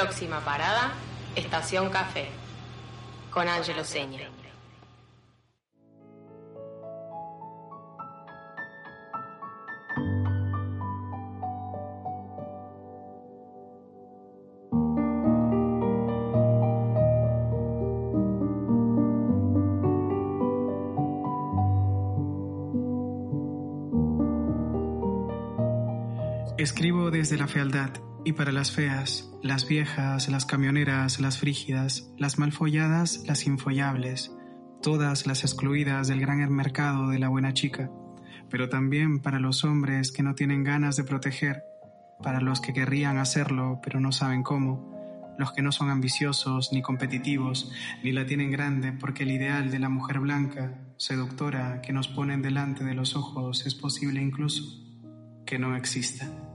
Próxima parada, Estación Café, con Ángelo Seña. Escribo desde la fealdad y para las feas, las viejas, las camioneras, las frígidas, las malfolladas, las infollables, todas las excluidas del gran mercado de la buena chica, pero también para los hombres que no tienen ganas de proteger, para los que querrían hacerlo pero no saben cómo, los que no son ambiciosos ni competitivos, ni la tienen grande porque el ideal de la mujer blanca, seductora, que nos ponen delante de los ojos es posible incluso que no exista.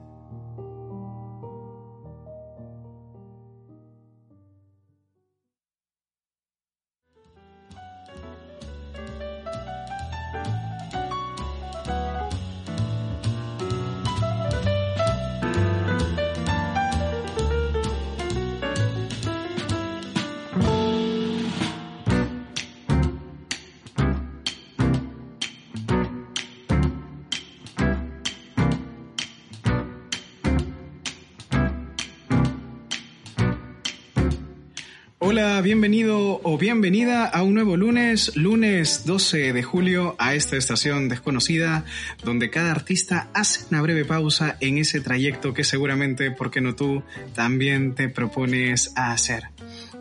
Hola, bienvenido o bienvenida a un nuevo lunes, lunes 12 de julio, a esta estación desconocida, donde cada artista hace una breve pausa en ese trayecto que seguramente, ¿por qué no tú?, también te propones hacer.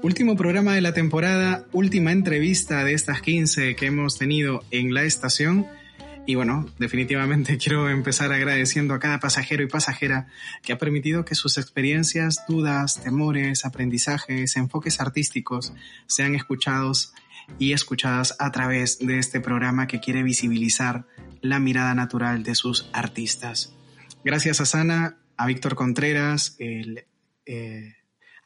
Último programa de la temporada, última entrevista de estas 15 que hemos tenido en la estación. Y bueno, definitivamente quiero empezar agradeciendo a cada pasajero y pasajera que ha permitido que sus experiencias, dudas, temores, aprendizajes, enfoques artísticos sean escuchados y escuchadas a través de este programa que quiere visibilizar la mirada natural de sus artistas. Gracias a Sana, a Víctor Contreras, el eh,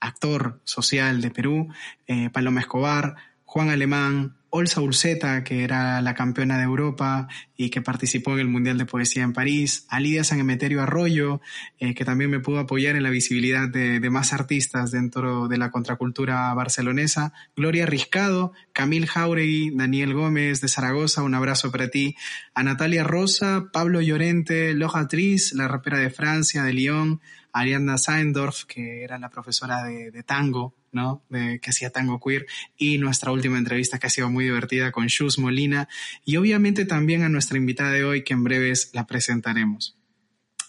actor social de Perú, eh, Paloma Escobar, Juan Alemán, Olsa Urseta, que era la campeona de Europa y que participó en el Mundial de Poesía en París, a Lidia San Emeterio Arroyo, eh, que también me pudo apoyar en la visibilidad de, de, más artistas dentro de la contracultura barcelonesa, Gloria Riscado, Camil Jauregui, Daniel Gómez de Zaragoza, un abrazo para ti, a Natalia Rosa, Pablo Llorente, Loja Tris, la rapera de Francia, de Lyon, Ariadna Saindorf, que era la profesora de, de tango ¿no? Que hacía tango queer y nuestra última entrevista que ha sido muy divertida con Shus Molina y obviamente también a nuestra invitada de hoy que en breves la presentaremos.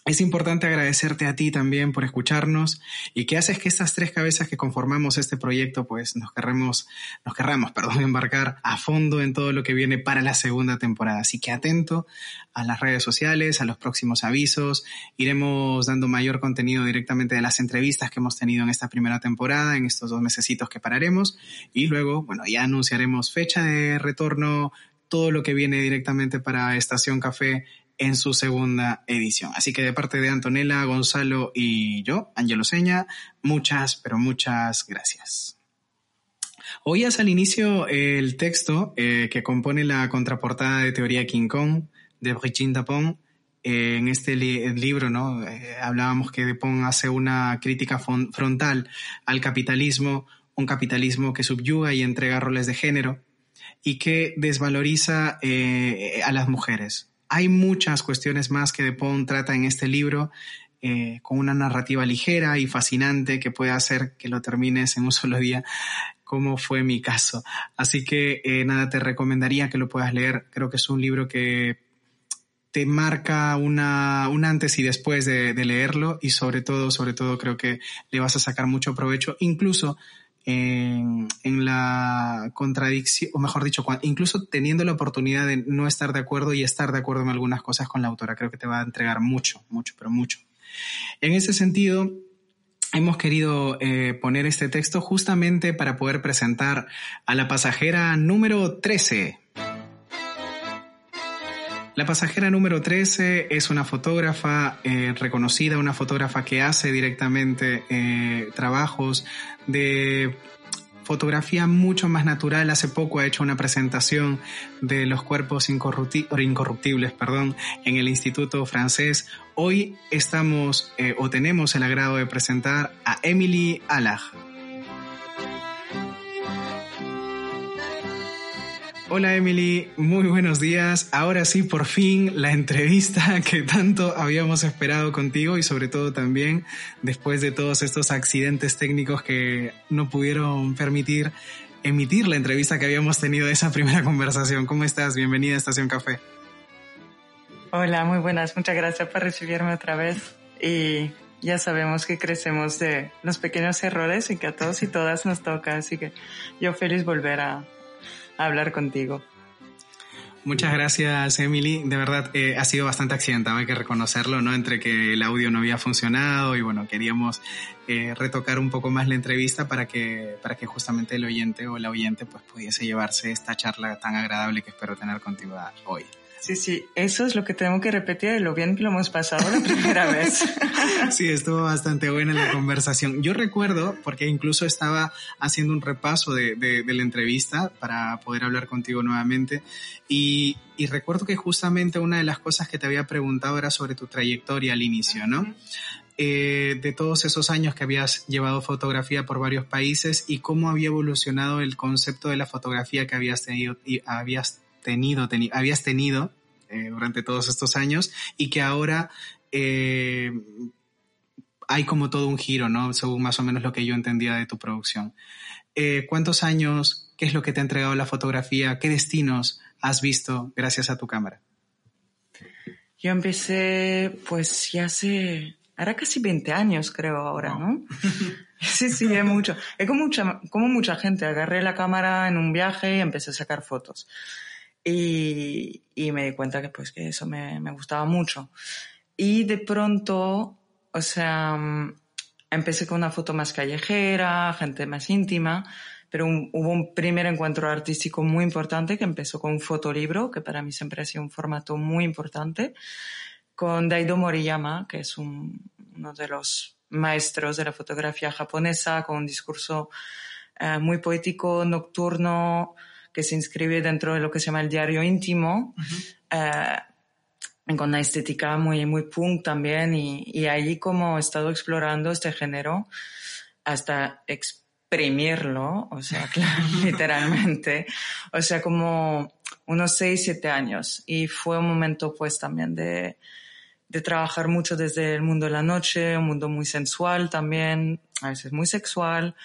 Es importante agradecerte a ti también por escucharnos y que haces que estas tres cabezas que conformamos este proyecto pues nos querremos, nos querramos, perdón, embarcar a fondo en todo lo que viene para la segunda temporada. Así que atento a las redes sociales, a los próximos avisos. Iremos dando mayor contenido directamente de las entrevistas que hemos tenido en esta primera temporada, en estos dos mesecitos que pararemos y luego, bueno, ya anunciaremos fecha de retorno, todo lo que viene directamente para Estación Café en su segunda edición. Así que de parte de Antonella, Gonzalo y yo, Angelo Seña, muchas, pero muchas gracias. Oías al inicio el texto eh, que compone la contraportada de Teoría King Kong de Brigitte Dapon. Eh, en este li libro, ¿no? Eh, hablábamos que Dapon hace una crítica frontal al capitalismo, un capitalismo que subyuga y entrega roles de género y que desvaloriza a las mujeres, hay muchas cuestiones más que Depon trata en este libro eh, con una narrativa ligera y fascinante que puede hacer que lo termines en un solo día, como fue mi caso. Así que eh, nada, te recomendaría que lo puedas leer. Creo que es un libro que te marca una, un antes y después de, de leerlo y sobre todo, sobre todo creo que le vas a sacar mucho provecho, incluso en, la contradicción, o mejor dicho, incluso teniendo la oportunidad de no estar de acuerdo y estar de acuerdo en algunas cosas con la autora. Creo que te va a entregar mucho, mucho, pero mucho. En ese sentido, hemos querido eh, poner este texto justamente para poder presentar a la pasajera número 13. La pasajera número 13 es una fotógrafa eh, reconocida, una fotógrafa que hace directamente eh, trabajos de fotografía mucho más natural. Hace poco ha hecho una presentación de los cuerpos incorruptibles perdón, en el Instituto Francés. Hoy estamos eh, o tenemos el agrado de presentar a Emily Allag. Hola Emily, muy buenos días. Ahora sí, por fin, la entrevista que tanto habíamos esperado contigo y sobre todo también después de todos estos accidentes técnicos que no pudieron permitir emitir la entrevista que habíamos tenido de esa primera conversación. ¿Cómo estás? Bienvenida a Estación Café. Hola, muy buenas. Muchas gracias por recibirme otra vez. Y ya sabemos que crecemos de los pequeños errores y que a todos y todas nos toca. Así que yo feliz volver a hablar contigo. Muchas gracias, Emily. De verdad, eh, ha sido bastante accidentado, hay que reconocerlo, ¿no? Entre que el audio no había funcionado y bueno, queríamos eh, retocar un poco más la entrevista para que, para que justamente el oyente o la oyente pues pudiese llevarse esta charla tan agradable que espero tener contigo hoy. Sí, sí, eso es lo que tengo que repetir, lo bien que lo hemos pasado la primera vez. sí, estuvo bastante buena la conversación. Yo recuerdo, porque incluso estaba haciendo un repaso de, de, la entrevista para poder hablar contigo nuevamente, y, y, recuerdo que justamente una de las cosas que te había preguntado era sobre tu trayectoria al inicio, ¿no? Eh, de todos esos años que habías llevado fotografía por varios países y cómo había evolucionado el concepto de la fotografía que habías tenido, y habías tenido, habías tenido eh, durante todos estos años y que ahora eh, hay como todo un giro, ¿no? Según más o menos lo que yo entendía de tu producción. Eh, ¿Cuántos años? ¿Qué es lo que te ha entregado la fotografía? ¿Qué destinos has visto gracias a tu cámara? Yo empecé, pues ya hace, ahora casi 20 años creo ahora, ¿no? sí, sí, es mucho. Es como mucha, como mucha gente. Agarré la cámara en un viaje y empecé a sacar fotos. Y, y me di cuenta que pues que eso me, me, gustaba mucho. Y de pronto, o sea, mm, empecé con una foto más callejera, gente más íntima, pero hubo un primer encuentro artístico muy importante que empezó con un fotolibro, que para mí siempre ha sido un formato muy importante, con Daido Moriyama, que es un, uno de los maestros de la fotografía japonesa, con un discurso eh, muy poético, nocturno, que se inscribe dentro de lo que se llama el diario íntimo, eh, con una estética muy, muy punk también, y, y allí como he estado explorando este género hasta exprimirlo, o sea, literalmente, o sea, como unos seis, siete años. Y fue un momento pues también de, de trabajar mucho desde el mundo de la noche, un mundo muy sensual también, a veces muy sexual,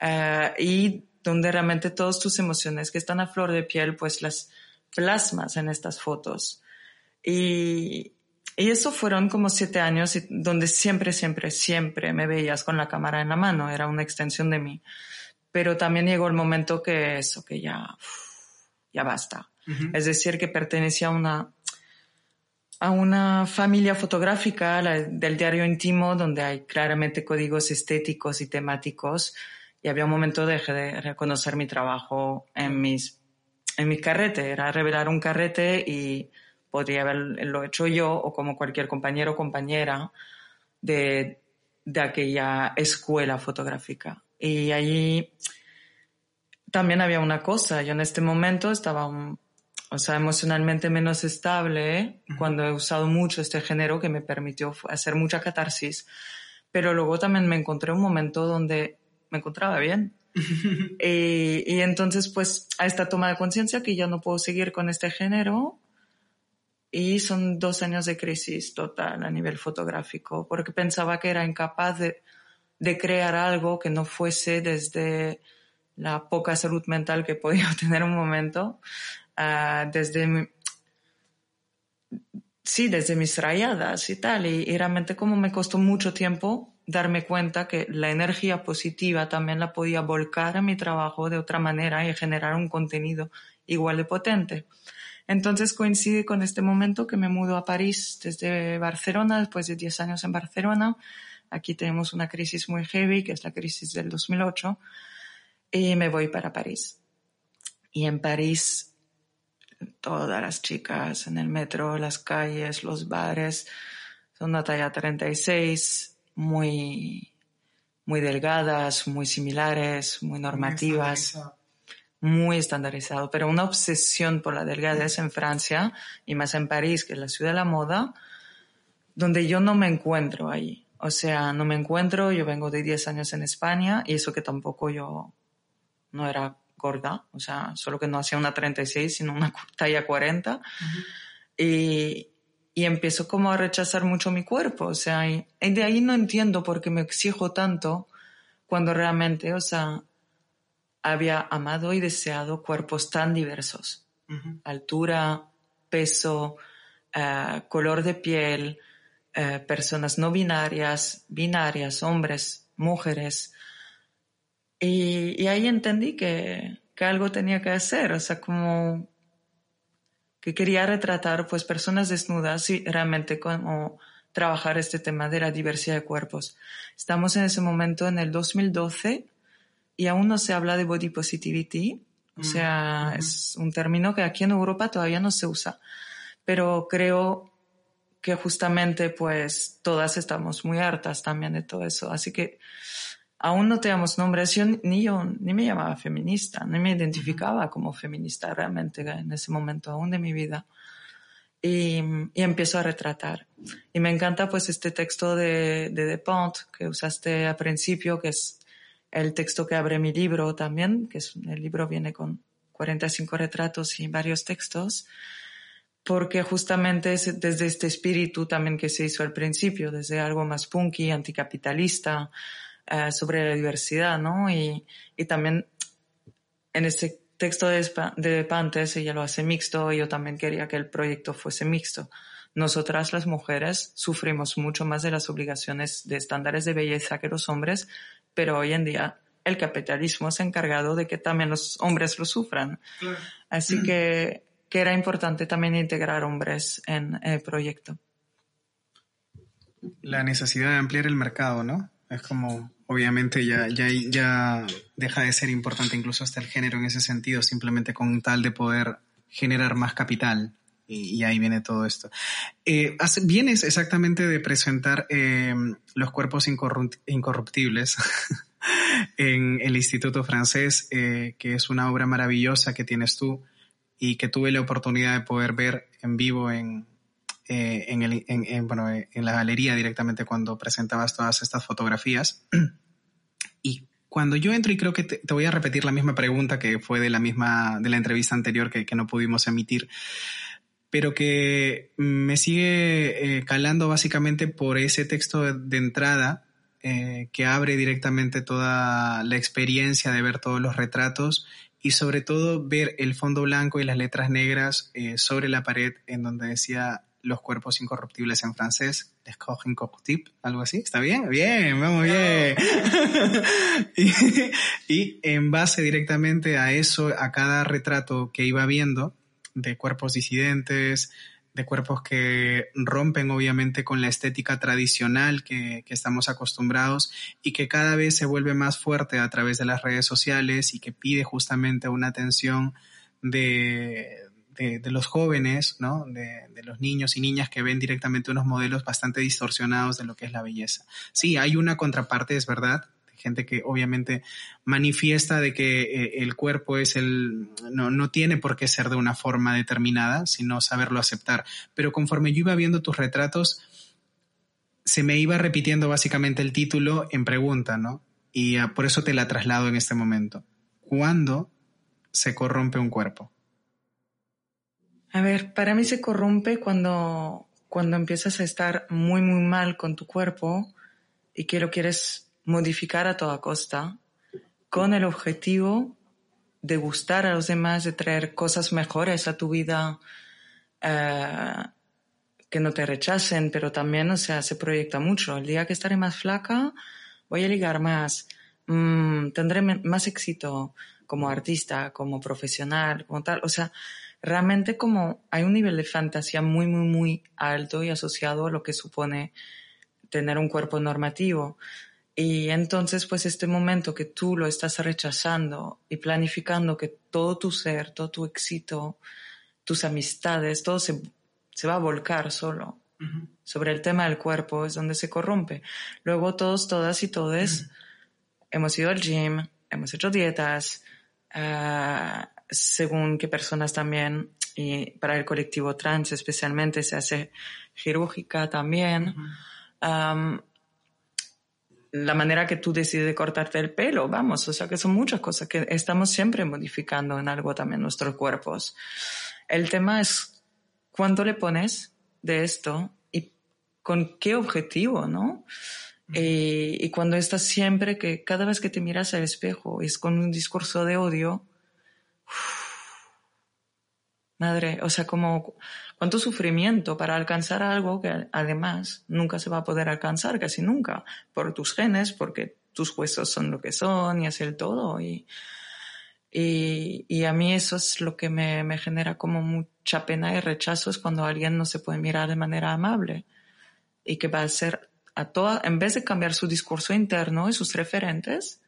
eh, y donde realmente todas tus emociones que están a flor de piel, pues las plasmas en estas fotos. Y, y eso fueron como siete años donde siempre, siempre, siempre me veías con la cámara en la mano, era una extensión de mí. Pero también llegó el momento que eso, que ya, ya basta. Es decir, que pertenecía a una, a una familia fotográfica, la del diario íntimo, donde hay claramente códigos estéticos y temáticos y había un momento de, de reconocer mi trabajo en mis en mi carrete, era revelar un carrete y podría haberlo hecho yo o como cualquier compañero o compañera de, de aquella escuela fotográfica. Y allí también había una cosa, yo en este momento estaba o sea, emocionalmente menos estable cuando he usado mucho este género que me permitió hacer mucha catarsis, pero luego también me encontré un momento donde me encontraba bien. y, entonces, pues, a esta toma de conciencia que ya no puedo seguir con este género. Y son dos años de crisis total a nivel fotográfico, porque pensaba que era incapaz de, de crear algo que no fuese desde la poca salud mental que podía tener un momento, uh, desde sí, desde mis rayadas y tal. Y, y, realmente como me costó mucho tiempo darme cuenta que la energía positiva también la podía volcar a mi trabajo de otra manera y generar un contenido igual de potente. Entonces coincide con este momento que me mudo a París desde Barcelona, después de 10 años en Barcelona. Aquí tenemos una crisis muy heavy, que es la crisis del 2008, y me voy para París. Y en París, todas las chicas en el metro, las calles, los bares, son una talla 36, muy, muy delgadas, muy similares, muy normativas muy estandarizado, pero una obsesión por la delgadez en Francia y más en París, que es la ciudad de la moda, donde yo no me encuentro ahí. O sea, no me encuentro, yo vengo de 10 años en España y eso que tampoco yo no era gorda, o sea, solo que no hacía una 36, sino una talla 40. y, y empiezo como a rechazar mucho mi cuerpo, o sea, y de ahí no entiendo por qué me exijo tanto cuando realmente, o sea, había amado y deseado cuerpos tan diversos. Altura, peso, eh, color de piel, eh, personas no binarias, binarias, hombres, mujeres. Y, ahí entendí que, que, algo tenía que hacer, o sea, como que quería retratar pues personas desnudas y realmente como trabajar este tema de la diversidad de cuerpos. Estamos en ese momento en el 2012 y aún no se habla de body positivity. O mm, sea, es un término que aquí en Europa todavía no se usa. Pero creo que justamente pues todas estamos muy hartas también de todo eso. Así que aún no tenemos nombres. Yo ni yo ni me llamaba feminista, ni me identificaba como feminista realmente en ese momento aún de mi vida. Y, y, empiezo a retratar. Y me encanta pues este texto de, de De Pont que usaste al principio, que es el texto que abre mi libro también, que es, el libro viene con 45 retratos y varios textos, porque justamente es desde este espíritu también que se hizo al principio, desde algo más punky, anticapitalista, eh, sobre la diversidad, ¿no? Y, y también en este texto de, de Pantes ella lo hace mixto y yo también quería que el proyecto fuese mixto. Nosotras las mujeres sufrimos mucho más de las obligaciones de estándares de belleza que los hombres, pero hoy en día el capitalismo se ha encargado de que también los hombres lo sufran. Así que, que, era importante también integrar hombres en el proyecto. La necesidad de ampliar el mercado, ¿no? Es como, obviamente ya, ya, ya deja de ser importante incluso hasta el género en ese sentido, simplemente con tal de poder generar más capital. Y, ahí viene todo esto. Eh, vienes exactamente de presentar eh, los cuerpos incorruptibles en el Instituto Francés, eh, que es una obra maravillosa que tienes tú y que tuve la oportunidad de poder ver en vivo en, en, el, en, bueno, en la galería directamente cuando presentabas todas estas fotografías. y cuando yo entro, y creo que te, voy a repetir la misma pregunta que fue de la misma, de la entrevista anterior que, que no pudimos emitir, pero que me sigue eh, calando básicamente por ese texto de, entrada eh, que abre directamente toda la experiencia de ver todos los retratos y sobre todo ver el fondo blanco y las letras negras eh, sobre la pared en donde decía los cuerpos incorruptibles en francés, les corps incorruptibles, algo así, ¿está bien? Bien, vamos bien. y, y en base directamente a eso, a cada retrato que iba viendo, de cuerpos disidentes, de cuerpos que rompen obviamente con la estética tradicional que, estamos acostumbrados y que cada vez se vuelve más fuerte a través de las redes sociales y que pide justamente una atención de, de, los jóvenes, ¿no? De, los niños y niñas que ven directamente unos modelos bastante distorsionados de lo que es la belleza. Sí, hay una contraparte, es verdad, gente que obviamente manifiesta de que eh, el cuerpo es el, no, no tiene por qué ser de una forma determinada, sino saberlo aceptar. Pero conforme yo iba viendo tus retratos, se me iba repitiendo básicamente el título en pregunta, ¿no? Y ah, por eso te la traslado en este momento. ¿Cuándo se corrompe un cuerpo? A ver, para mí se corrompe cuando, cuando empiezas a estar muy, muy mal con tu cuerpo y que lo quieres modificar a toda costa con el objetivo de gustar a los demás, de traer cosas mejores a tu vida, eh, que no te rechacen, pero también, o sea, se proyecta mucho. El día que estaré más flaca, voy a ligar más, mm, tendré más éxito como artista, como profesional, como tal. O sea, realmente como hay un nivel de fantasía muy, muy, muy alto y asociado a lo que supone tener un cuerpo normativo. Y entonces, pues este momento que tú lo estás rechazando y planificando que todo tu ser, todo tu éxito, tus amistades, todo se, se va a volcar solo sobre el tema del cuerpo, es donde se corrompe. Luego todos, todas y todes hemos ido al gym, hemos hecho dietas, uh, según qué personas también, y para el colectivo trans especialmente se hace quirúrgica también. Um, la manera que tú decides de cortarte el pelo, vamos, o sea que son muchas cosas que estamos siempre modificando en algo también nuestros cuerpos. El tema es cuánto le pones de esto y con qué objetivo, ¿no? y, cuando estás siempre que cada vez que te miras al espejo es con un discurso de odio, madre, o sea, como cuánto sufrimiento para alcanzar algo que además nunca se va a poder alcanzar, casi nunca, por tus genes, porque tus huesos son lo que son y es el todo. Y, y, a mí eso es lo que me, me, genera como mucha pena y rechazo es cuando alguien no se puede mirar de manera amable y que va a ser a toda, en vez de cambiar su discurso interno y sus referentes,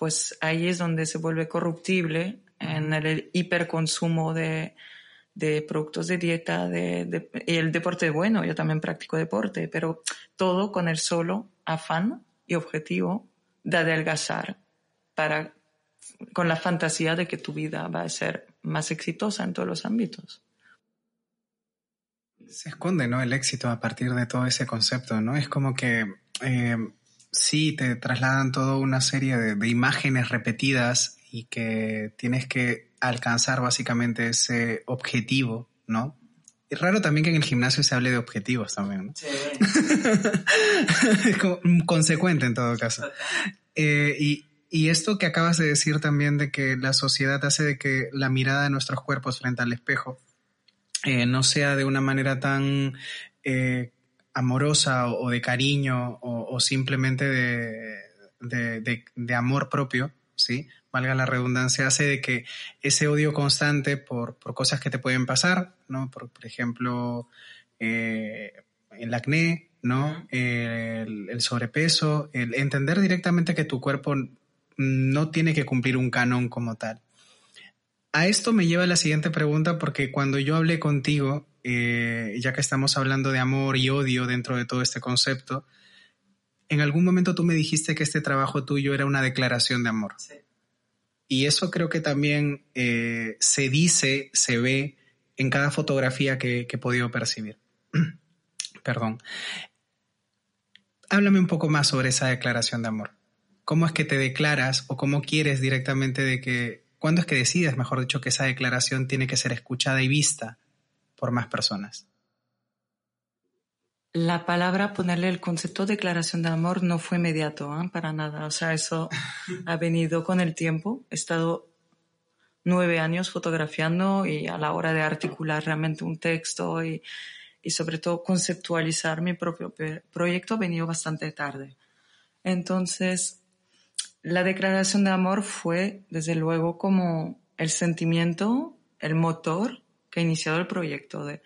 pues ahí es donde se vuelve corruptible en el hiperconsumo de, de productos de dieta, de, y el deporte bueno, yo también practico deporte, pero todo con el solo afán y objetivo de adelgazar para, con la fantasía de que tu vida va a ser más exitosa en todos los ámbitos. Se esconde, ¿no? El éxito a partir de todo ese concepto, ¿no? Es como que eh, sí, te trasladan toda una serie de, imágenes repetidas y que tienes que alcanzar básicamente ese objetivo, ¿no? Es raro también que en el gimnasio se hable de objetivos también, ¿no? Sí. es como consecuente en todo caso. Eh, y, y esto que acabas de decir también de que la sociedad hace de que la mirada de nuestros cuerpos frente al espejo eh, no sea de una manera tan eh, amorosa o, de cariño o, simplemente de, amor propio, ¿sí? Valga la redundancia, hace de que ese odio constante por, cosas que te pueden pasar, ¿no? Por, ejemplo, eh, el acné, ¿no? el, sobrepeso, el entender directamente que tu cuerpo no tiene que cumplir un canon como tal. A esto me lleva la siguiente pregunta porque cuando yo hablé contigo eh, ya que estamos hablando de amor y odio dentro de todo este concepto, en algún momento tú me dijiste que este trabajo tuyo era una declaración de amor. Y eso creo que también eh, se dice, se ve en cada fotografía que, que he podido percibir. Perdón. Háblame un poco más sobre esa declaración de amor. ¿Cómo es que te declaras o cómo quieres directamente de que, cuándo es que decides, mejor dicho, que esa declaración tiene que ser escuchada y vista por más personas. La palabra, ponerle el concepto de declaración de amor no fue inmediato, ¿eh? para nada. O sea, eso ha venido con el tiempo. He estado nueve años fotografiando y a la hora de articular realmente un texto y, y sobre todo conceptualizar mi propio proyecto ha venido bastante tarde. Entonces, la declaración de amor fue, desde luego, como el sentimiento, el motor que ha iniciado el proyecto, de,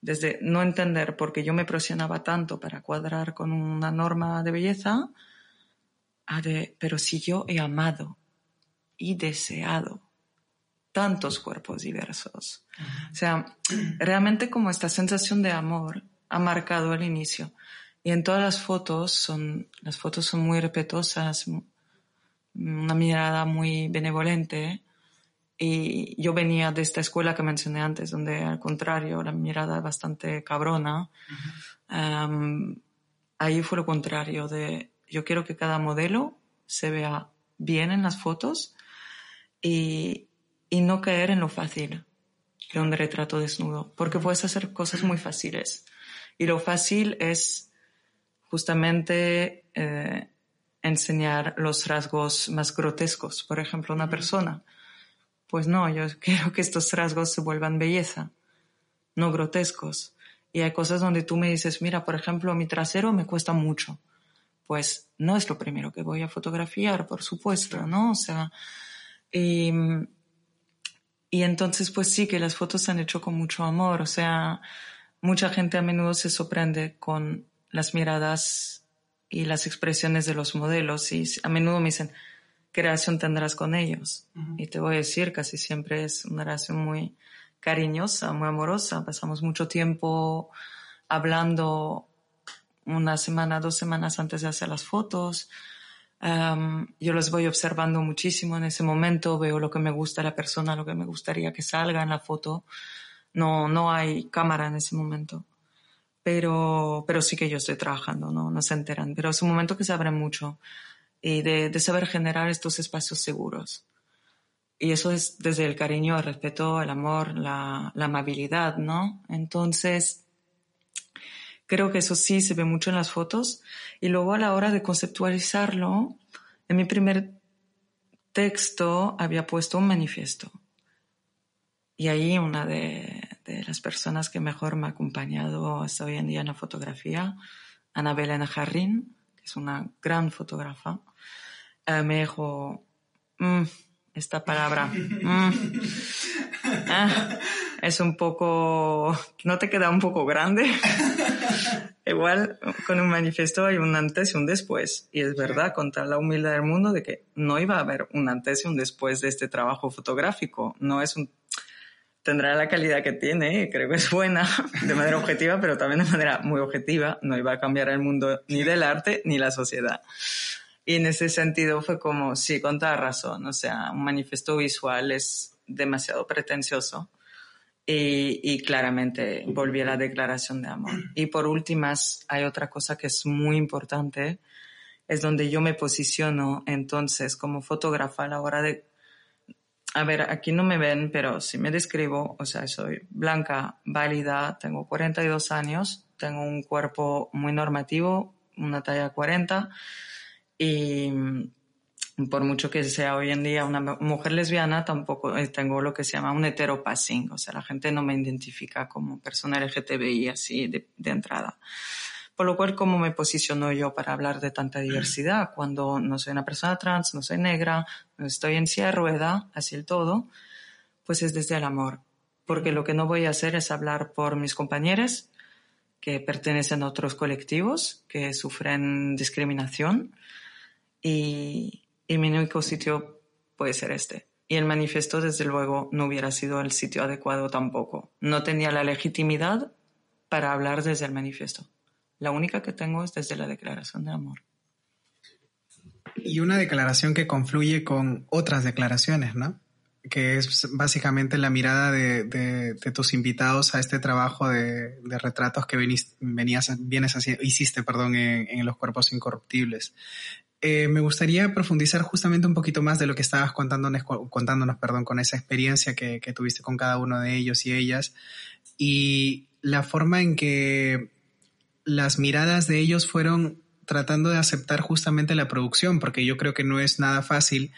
desde no entender por qué yo me presionaba tanto para cuadrar con una norma de belleza, a de, pero si yo he amado y deseado tantos cuerpos diversos. O sea, realmente como esta sensación de amor ha marcado el inicio. Y en todas las fotos son, las fotos son muy respetuosas, una mirada muy benevolente, y yo venía de esta escuela que mencioné antes, donde al contrario la mirada es bastante cabrona. ahí fue lo contrario, de yo quiero que cada modelo se vea bien en las fotos y, y no caer en lo fácil de un retrato desnudo, porque puedes hacer cosas muy fáciles. Y lo fácil es justamente eh, enseñar los rasgos más grotescos, por ejemplo, una persona pues no, yo quiero que estos rasgos se vuelvan belleza. no grotescos. Y hay cosas donde tú me dices, mira, por ejemplo, mi trasero me cuesta mucho. Pues no es lo primero que voy a fotografiar, por supuesto, ¿no? O sea, y, y entonces pues sí que las fotos se han hecho con mucho amor. O sea, mucha gente a menudo se sorprende con las miradas y las expresiones de los modelos y a menudo me dicen, ¿qué relación tendrás con ellos? Y te voy a decir, casi siempre es una relación muy cariñosa, muy amorosa. Pasamos mucho tiempo hablando una semana, dos semanas antes de hacer las fotos. yo los voy observando muchísimo en ese momento, veo lo que me gusta la persona, lo que me gustaría que salga en la foto. No, no hay cámara en ese momento pero, pero sí que yo estoy trabajando, ¿no? No se enteran, pero es un momento que se abre mucho y de, de saber generar estos espacios seguros. Y eso es desde el cariño, el respeto, el amor, la, la amabilidad, ¿no? Entonces, creo que eso sí se ve mucho en las fotos. Y luego a la hora de conceptualizarlo, en mi primer texto había puesto un manifiesto. Y ahí una de, de las personas que mejor me ha acompañado hasta hoy en día en la fotografía, Ana Belén Jarrín, que es una gran fotógrafa, eh, me dijo, mm, esta palabra, mm, ah, es un poco, ¿no te queda un poco grande? Igual con un manifiesto hay un antes y un después. Y es verdad, con toda la humildad del mundo, de que no iba a haber un antes y un después de este trabajo fotográfico. No es un tendrá la calidad que tiene, creo que es buena de manera objetiva, pero también de manera muy objetiva, no iba a cambiar el mundo ni del arte ni la sociedad. Y en ese sentido fue como, sí, con toda razón, o sea, un manifiesto visual es demasiado pretencioso y, y claramente volví a la declaración de amor. Y por últimas, hay otra cosa que es muy importante, es donde yo me posiciono entonces como fotógrafa a la hora de a ver, aquí no me ven, pero si me describo, o sea, soy blanca, válida, tengo 42 años, tengo un cuerpo muy normativo, una talla 40 y mm, por mucho que sea hoy en día una mujer lesbiana, tampoco eh, tengo lo que se llama un heteropassing, o sea, la gente no me identifica como persona LGTBI así de, de entrada. Por lo cual, ¿cómo me posiciono yo para hablar de tanta diversidad cuando no soy una persona trans, no soy negra, no estoy en silla de rueda, así el todo? Pues es desde el amor. Porque lo que no voy a hacer es hablar por mis compañeros que pertenecen a otros colectivos que sufren discriminación y, y mi único sitio puede ser este. Y el manifiesto, desde luego, no hubiera sido el sitio adecuado tampoco. No tenía la legitimidad para hablar desde el manifiesto. La única que tengo es desde la declaración de amor. Y una declaración que confluye con otras declaraciones, ¿no? Que es básicamente la mirada de, tus invitados a este trabajo de, retratos que venías, vienes haciendo, hiciste, perdón, en, los cuerpos incorruptibles. Eh, me gustaría profundizar justamente un poquito más de lo que estabas contándonos, contándonos perdón, con esa experiencia que, que tuviste con cada uno de ellos y ellas y la forma en que las miradas de ellos fueron tratando de aceptar justamente la producción, porque yo creo que no es nada fácil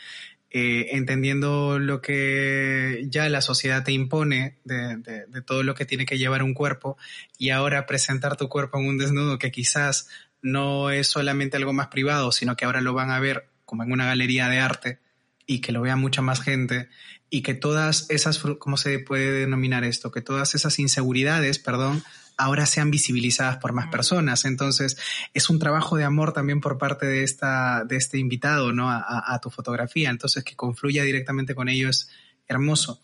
eh, entendiendo lo que ya la sociedad te impone de, de, todo lo que tiene que llevar un cuerpo y ahora presentar tu cuerpo en un desnudo que quizás no es solamente algo más privado, sino que ahora lo van a ver como en una galería de arte y que lo vea mucha más gente y que todas esas, ¿cómo se puede denominar esto? Que todas esas inseguridades, perdón, ahora sean visibilizadas por más personas. Entonces, es un trabajo de amor también por parte de, esta, de este invitado, ¿no? A, tu fotografía. Entonces, que confluya directamente con ello es hermoso.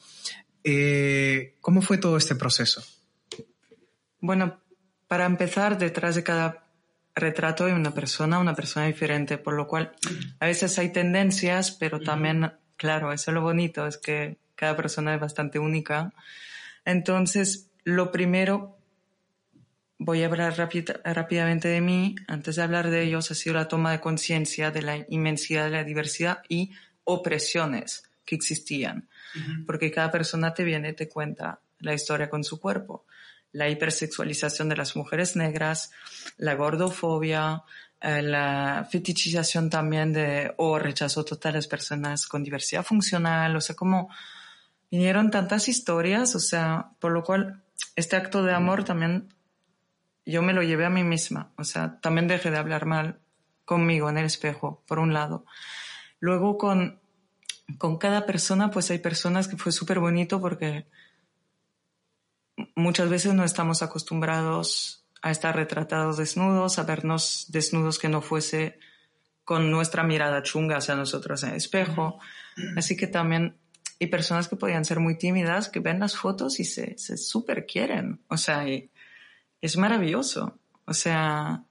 Eh, ¿Cómo fue todo este proceso? Bueno, para empezar, detrás de cada retrato hay una persona, una persona diferente, por lo cual a veces hay tendencias, pero también, claro, eso es lo bonito, es que cada persona es bastante única. Entonces, lo primero voy a hablar rápidamente de mí. Antes de hablar de ellos, ha sido la toma de conciencia de la inmensidad de la diversidad y opresiones que existían. Porque cada persona te viene y te cuenta la historia con su cuerpo. La hipersexualización de las mujeres negras, la gordofobia, eh, la fetichización también de, o rechazo total a las personas con diversidad funcional. O sea, como vinieron tantas historias, o sea, por lo cual este acto de amor también yo me lo llevé a mí misma. O sea, también dejé de hablar mal conmigo en el espejo, por un lado. Luego con, con cada persona, pues hay personas que fue súper bonito porque muchas veces no estamos acostumbrados a estar retratados desnudos, a vernos desnudos que no fuese con nuestra mirada chunga hacia nosotros en el espejo. Así que también hay personas que podían ser muy tímidas, que ven las fotos y se, se súper quieren. O sea, es maravilloso. O sea,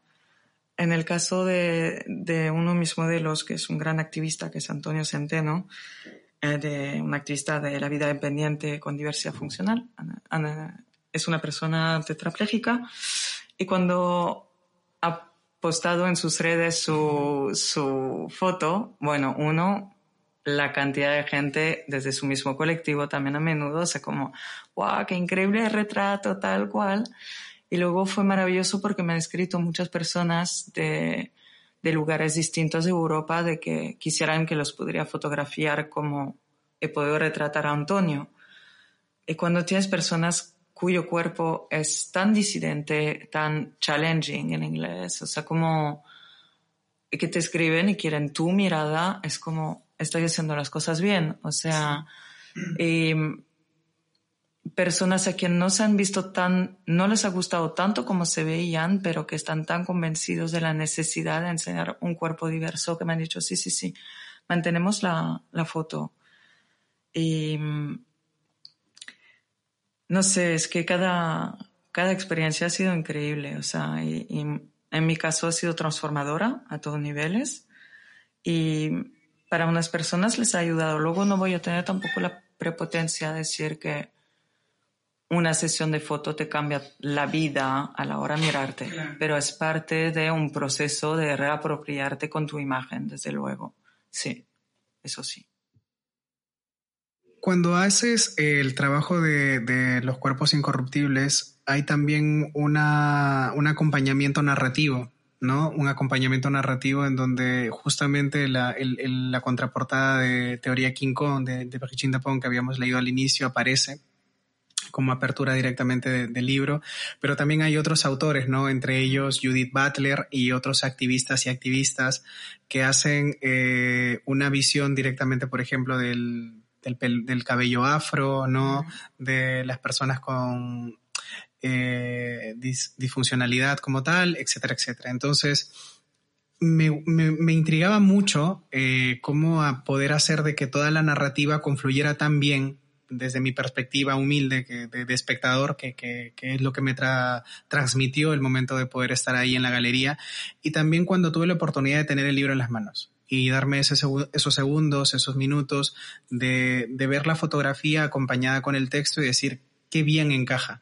en el caso de, de, uno de mis modelos, que es un gran activista, que es Antonio Centeno, de, un activista de la vida independiente con diversidad funcional, es una persona tetrapléjica y cuando ha postado en sus redes su, su foto, bueno, uno, la cantidad de gente desde su mismo colectivo también a menudo, o como, wow, qué increíble retrato, tal cual. Y luego fue maravilloso porque me han escrito muchas personas de, de lugares distintos de Europa de que quisieran que los pudiera fotografiar como he podido retratar a Antonio. Y cuando tienes personas cuyo cuerpo es tan disidente, tan challenging en inglés, o sea, como que te escriben y quieren tu mirada, es como estoy haciendo las cosas bien, o sea, personas a quien no se han visto tan, no les ha gustado tanto como se veían, pero que están tan convencidos de la necesidad de enseñar un cuerpo diverso que me han dicho, sí, sí, sí, mantenemos la, la foto. Y no sé, es que cada, cada experiencia ha sido increíble, o sea, y, y en mi caso ha sido transformadora a todos niveles y para unas personas les ha ayudado. Luego no voy a tener tampoco la prepotencia de decir que una sesión de foto te cambia la vida a la hora de mirarte, pero es parte de un proceso de reapropiarte con tu imagen, desde luego. Sí, eso sí. Cuando haces el trabajo de, los cuerpos incorruptibles, hay también una, un acompañamiento narrativo, ¿no? Un acompañamiento narrativo en donde justamente la, la contraportada de Teoría King Kong de, de Brigitte que habíamos leído al inicio aparece como apertura directamente del libro, pero también hay otros autores, ¿no? Entre ellos Judith Butler y otros activistas y activistas que hacen eh, una visión directamente, por ejemplo, del, del, cabello afro, ¿no? De las personas con eh, disfuncionalidad como tal, etcétera, etcétera. Entonces, me, me, intrigaba mucho eh, cómo a poder hacer de que toda la narrativa confluyera tan bien desde mi perspectiva humilde de, espectador, que, es lo que me transmitió el momento de poder estar ahí en la galería, y también cuando tuve la oportunidad de tener el libro en las manos y darme esos segundos, esos minutos de, de ver la fotografía acompañada con el texto y decir qué bien encaja,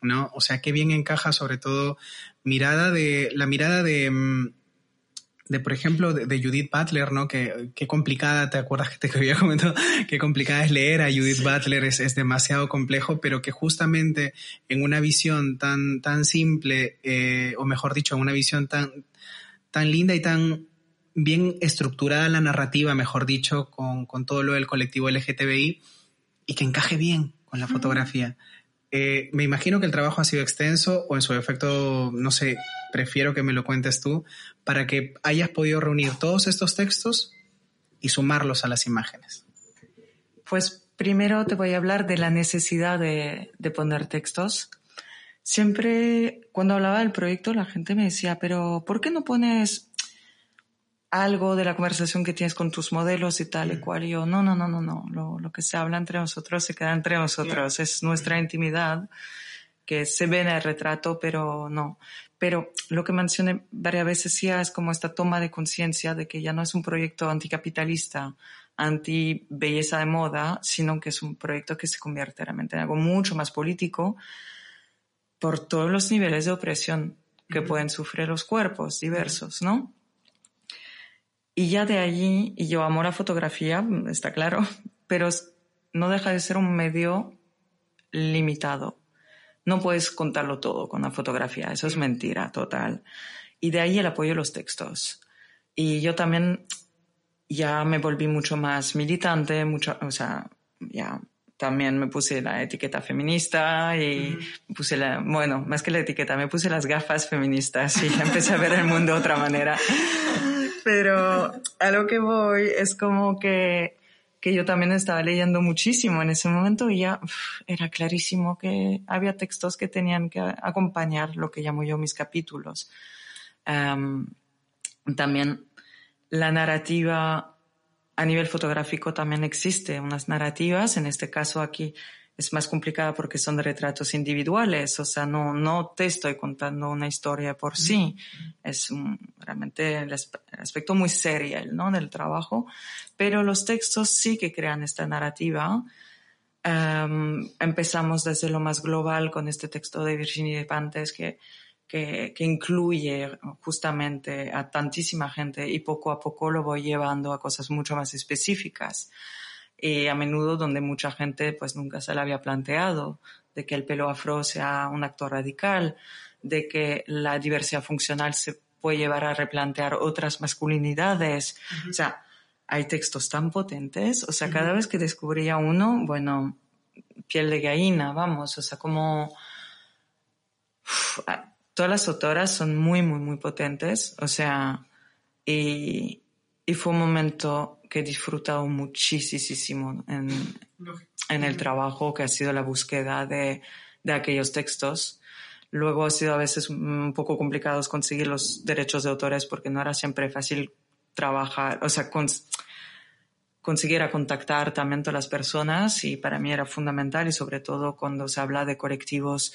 ¿no? O sea, qué bien encaja sobre todo mirada de, la mirada de, mm, de, por ejemplo, de, Judith Butler, ¿no? Que, qué complicada, ¿te acuerdas que te había comentado? Qué complicada es leer a Judith Butler, es, es, demasiado complejo, pero que justamente en una visión tan, tan simple, eh, o mejor dicho, en una visión tan, tan linda y tan bien estructurada la narrativa, mejor dicho, con, con todo lo del colectivo LGTBI, y que encaje bien con la fotografía. Eh, me imagino que el trabajo ha sido extenso o en su efecto, no sé, prefiero que me lo cuentes tú, para que hayas podido reunir todos estos textos y sumarlos a las imágenes. Pues primero te voy a hablar de la necesidad de, de poner textos. Siempre cuando hablaba del proyecto la gente me decía, pero ¿por qué no pones algo de la conversación que tienes con tus modelos y tal y mm. cual. Y yo, no, no, no, no, no. Lo, lo, que se habla entre nosotros se queda entre nosotros. Es nuestra intimidad que se ve en el retrato, pero no. Pero lo que mencioné varias veces ya es como esta toma de conciencia de que ya no es un proyecto anticapitalista, anti belleza de moda, sino que es un proyecto que se convierte realmente en algo mucho más político por todos los niveles de opresión que pueden sufrir los cuerpos diversos, ¿no? Y ya de allí, y yo amo la fotografía, está claro, pero no deja de ser un medio limitado. No puedes contarlo todo con la fotografía, eso es mentira total. Y de ahí el apoyo a los textos. Y yo también ya me volví mucho más militante, mucho, o sea, ya también me puse la etiqueta feminista y puse la, bueno, más que la etiqueta, me puse las gafas feministas y empecé a ver el mundo de otra manera. Pero a lo que voy es como que, que yo también estaba leyendo muchísimo en ese momento y ya era clarísimo que había textos que tenían que acompañar lo que llamo yo mis capítulos. también la narrativa a nivel fotográfico también existe unas narrativas, en este caso aquí es más complicada porque son retratos individuales, o sea, no, no te estoy contando una historia por sí, es realmente el, aspecto muy serio, ¿no? Del trabajo, pero los textos sí que crean esta narrativa. Em, empezamos desde lo más global con este texto de Virginie de Pantes que que, incluye justamente a tantísima gente y poco a poco lo voy llevando a cosas mucho más específicas. Y a menudo donde mucha gente pues nunca se le había planteado de que el pelo afro sea un acto radical, de que la diversidad funcional se puede llevar a replantear otras masculinidades. O sea, hay textos tan potentes, o sea, cada vez que descubría uno, bueno, piel de gallina, vamos, o sea, como todas las autoras son muy, muy, muy potentes, o sea, y, y fue un momento que he disfrutado muchísimo en, en el trabajo, que ha sido la búsqueda de, de aquellos textos. Luego ha sido a veces un poco complicado conseguir los derechos de autores porque no era siempre fácil trabajar, o sea, conseguir contactar también a las personas y para mí era fundamental y sobre todo cuando se habla de colectivos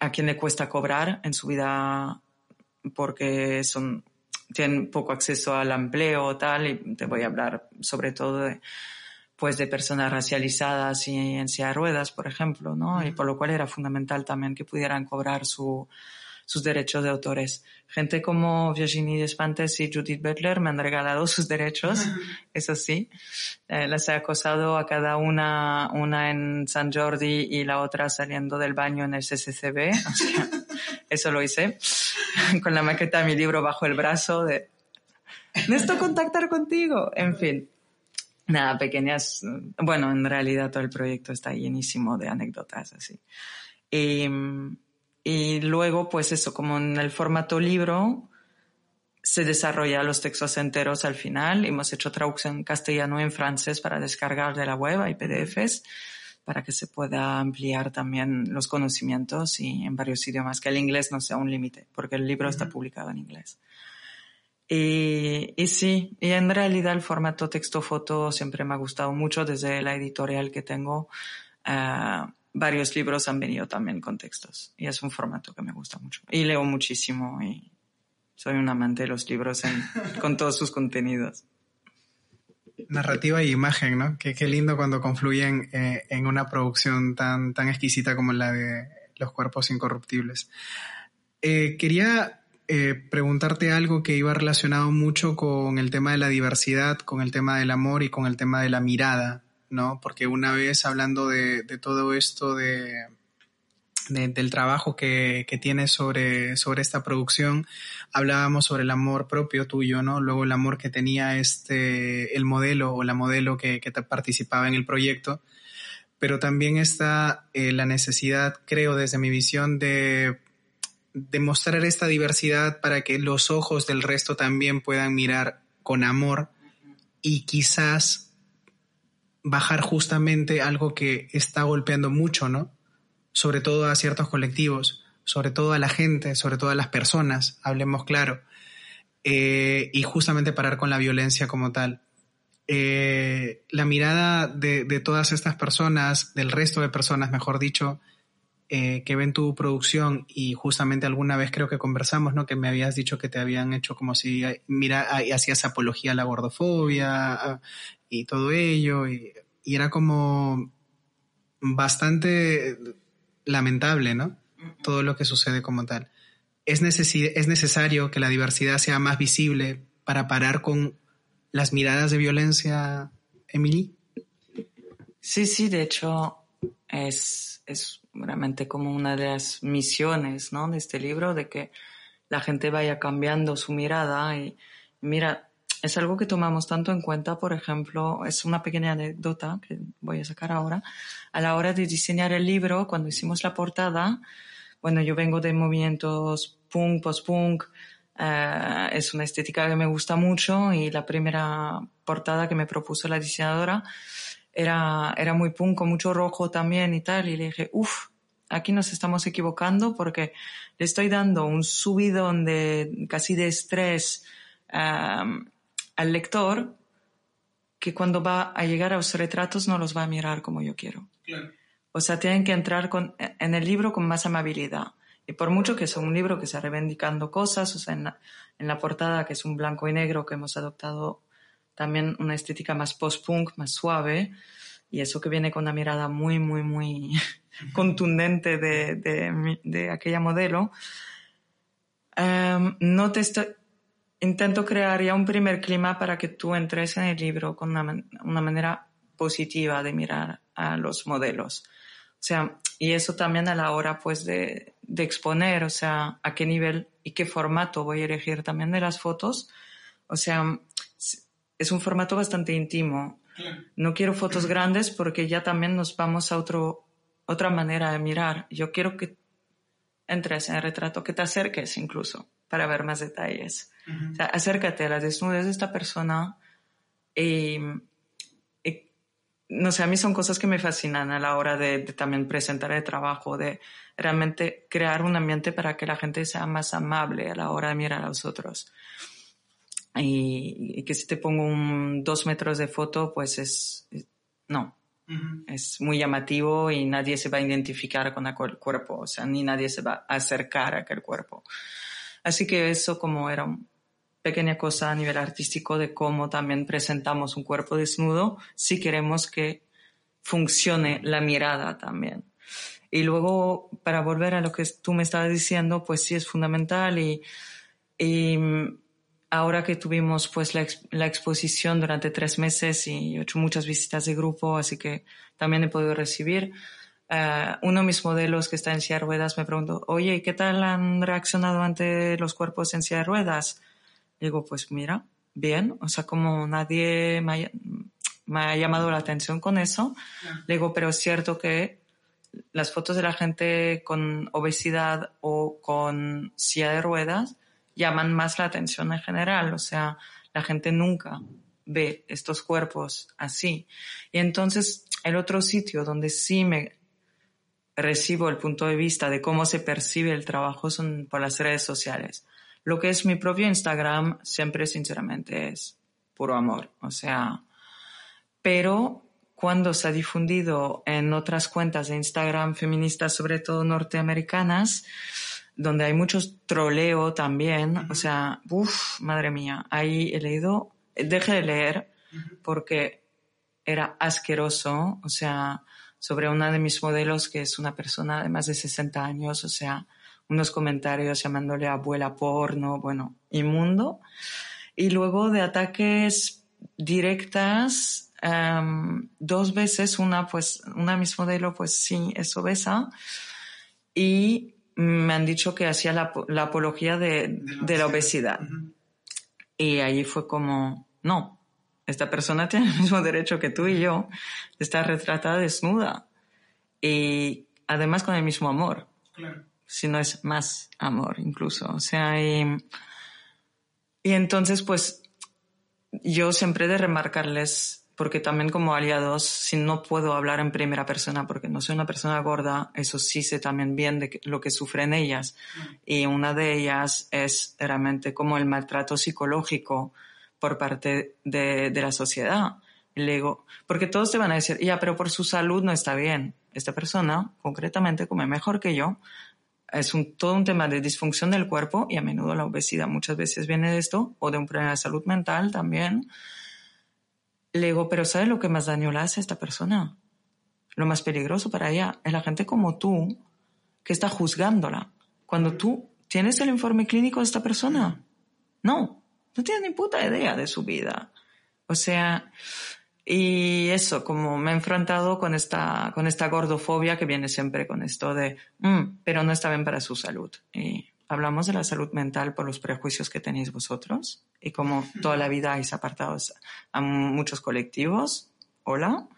a quien le cuesta cobrar en su vida porque son, tienen poco acceso al empleo o tal, y te voy a hablar sobre todo de, pues de personas racializadas y en silla de ruedas, por ejemplo, ¿no? Y por lo cual era fundamental también que pudieran cobrar su, sus derechos de autores. Gente como Virginie Despentes y Judith Butler me han regalado sus derechos, eso sí. Eh, las he acosado a cada una, una en San Jordi y la otra saliendo del baño en el CCCB. O sea, eso lo hice con la maqueta de mi libro bajo el brazo de necesito contactar contigo. En fin. Nada, pequeñas, bueno, en realidad todo el proyecto está llenísimo de anécdotas así. Y, y luego, pues eso, como en el formato libro, se desarrolla los textos enteros al final. Hemos hecho traducción en castellano y en francés para descargar de la web, hay PDFs, para que se pueda ampliar también los conocimientos y en varios idiomas, que el inglés no sea un límite, porque el libro está publicado en inglés. Y, y, sí, y en realidad el formato texto-foto siempre me ha gustado mucho desde la editorial que tengo. Uh, varios libros han venido también con textos y es un formato que me gusta mucho. Y leo muchísimo y soy un amante de los libros con todos sus contenidos. Narrativa y imagen, ¿no? Qué, qué lindo cuando confluyen eh, en una producción tan, tan exquisita como la de Los Cuerpos Incorruptibles. Eh, quería eh, preguntarte algo que iba relacionado mucho con el tema de la diversidad, con el tema del amor y con el tema de la mirada ¿no? Porque una vez hablando de, todo esto de, del trabajo que, que tienes sobre, sobre esta producción, hablábamos sobre el amor propio tuyo, ¿no? Luego el amor que tenía este, el modelo o la modelo que, que participaba en el proyecto, pero también está eh, la necesidad, creo, desde mi visión, de, de mostrar esta diversidad para que los ojos del resto también puedan mirar con amor y quizás bajar justamente algo que está golpeando mucho, ¿no? Sobre todo a ciertos colectivos, sobre todo a la gente, sobre todo a las personas, hablemos claro, eh, y justamente parar con la violencia como tal. Eh, la mirada de, todas estas personas, del resto de personas, mejor dicho, eh, que ven tu producción y justamente alguna vez creo que conversamos, ¿no? Que me habías dicho que te habían hecho como si, mira, hacías apología a la gordofobia, y todo ello, y, era como bastante lamentable, ¿no? Todo lo que sucede como tal. ¿Es, ¿Es necesario que la diversidad sea más visible para parar con las miradas de violencia, Emily? Sí, sí, de hecho es, es realmente como una de las misiones ¿no? de este libro, de que la gente vaya cambiando su mirada y mira, es algo que tomamos tanto en cuenta, por ejemplo, es una pequeña anécdota que voy a sacar ahora. A la hora de diseñar el libro, cuando hicimos la portada, bueno, yo vengo de movimientos punk, post-punk, eh, es una estética que me gusta mucho y la primera portada que me propuso la diseñadora era, era muy punk, con mucho rojo también y tal, y le dije, uff, aquí nos estamos equivocando porque le estoy dando un subidón de casi de estrés um, al lector que cuando va a llegar a los retratos no los va a mirar como yo quiero. O sea, tienen que entrar con, en el libro con más amabilidad. Y por mucho que es un libro que está reivindicando cosas, o sea, en la, en la portada que es un blanco y negro que hemos adoptado también una estética más post-punk, más suave, y eso que viene con una mirada muy, muy, muy contundente de, de, de aquella modelo, um, no te estoy, intento crear ya un primer clima para que tú entres en el libro con una, una manera positiva de mirar a los modelos. O sea, y eso también a la hora pues de, de, exponer, o sea, a qué nivel y qué formato voy a elegir también de las fotos. O sea, es un formato bastante íntimo. No quiero fotos grandes porque ya también nos vamos a otro, otra manera de mirar. Yo quiero que entres en el retrato, que te acerques incluso para ver más detalles. o sea, acércate a la desnudez de esta persona y no sé, a mí son cosas que me fascinan a la hora de, también presentar el trabajo, de realmente crear un ambiente para que la gente sea más amable a la hora de mirar a los otros. Y, que si te pongo un dos metros de foto, pues es, no, es muy llamativo y nadie se va a identificar con aquel cuerpo, o sea, ni nadie se va a acercar a aquel cuerpo. Así que eso como era un, pequeña cosa a nivel artístico de cómo también presentamos un cuerpo desnudo si queremos que funcione la mirada también. Y luego, para volver a lo que tú me estabas diciendo, pues sí es fundamental y, y ahora que tuvimos pues la, exposición durante tres meses y he hecho muchas visitas de grupo, así que también he podido recibir. Uh, uno de mis modelos que está en silla de ruedas me preguntó, oye, ¿qué tal han reaccionado ante los cuerpos en silla de ruedas? Digo, pues mira, bien, o sea, como nadie me ha, me ha llamado la atención con eso, le digo, pero es cierto que las fotos de la gente con obesidad o con silla de ruedas llaman más la atención en general, o sea, la gente nunca ve estos cuerpos así. Y entonces el otro sitio donde sí me recibo el punto de vista de cómo se percibe el trabajo son por las redes sociales. Lo que es mi propio Instagram siempre sinceramente es puro amor. O sea, pero cuando se ha difundido en otras cuentas de Instagram feministas, sobre todo norteamericanas, donde hay mucho troleo también, o sea, uff, madre mía, ahí he leído, dejé de leer porque era asqueroso, o sea, sobre una de mis modelos que es una persona de más de 60 años, o sea, unos comentarios llamándole abuela porno, bueno, inmundo. Y luego de ataques directas, um, dos veces, una pues, una de mis modelos pues sí es obesa y me han dicho que hacía la, la apología de, de, la obesidad. Y allí fue como, no, esta persona tiene el mismo derecho que tú y yo de estar retratada desnuda y además con el mismo amor. Claro si no es más amor incluso. O sea, y, y entonces pues yo siempre de remarcarles, porque también como aliados, si no puedo hablar en primera persona porque no soy una persona gorda, eso sí sé también bien de lo que sufren ellas. Y una de ellas es realmente como el maltrato psicológico por parte de, de la sociedad. Y le digo, porque todos te van a decir, ya, pero por su salud no está bien. Esta persona, concretamente, come mejor que yo, es un, todo un tema de disfunción del cuerpo y a menudo la obesidad muchas veces viene de esto o de un problema de salud mental también. Le digo, pero ¿sabes lo que más daño le hace a esta persona? Lo más peligroso para ella es la gente como tú que está juzgándola. Cuando tú tienes el informe clínico de esta persona, no, no tienes ni puta idea de su vida. O sea, y eso, como me he enfrentado con esta, con esta gordofobia que viene siempre con esto de, mm, pero no está bien para su salud. Y hablamos de la salud mental por los prejuicios que tenéis vosotros y como toda la vida habéis apartado a muchos colectivos. Hola.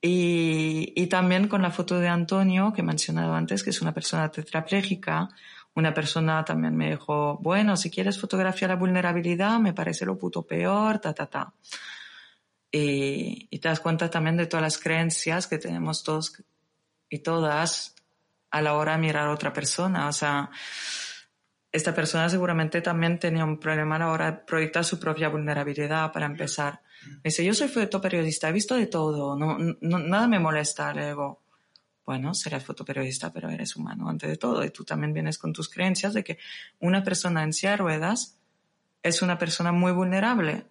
Y, y, también con la foto de Antonio, que he mencionado antes, que es una persona tetrapléjica. Una persona también me dijo, bueno, si quieres fotografiar la vulnerabilidad, me parece lo puto peor, ta, ta, ta. Y, y te das cuenta también de todas las creencias que tenemos todos y todas a la hora de mirar a otra persona. O sea, esta persona seguramente también tenía un problema a la hora de proyectar su propia vulnerabilidad para empezar. Me dice, yo soy fotoperiodista, he visto de todo, no, nada me molesta. Le bueno, serás fotoperiodista, pero eres humano antes de todo. Y tú también vienes con tus creencias de que una persona en silla de ruedas es una persona muy vulnerable.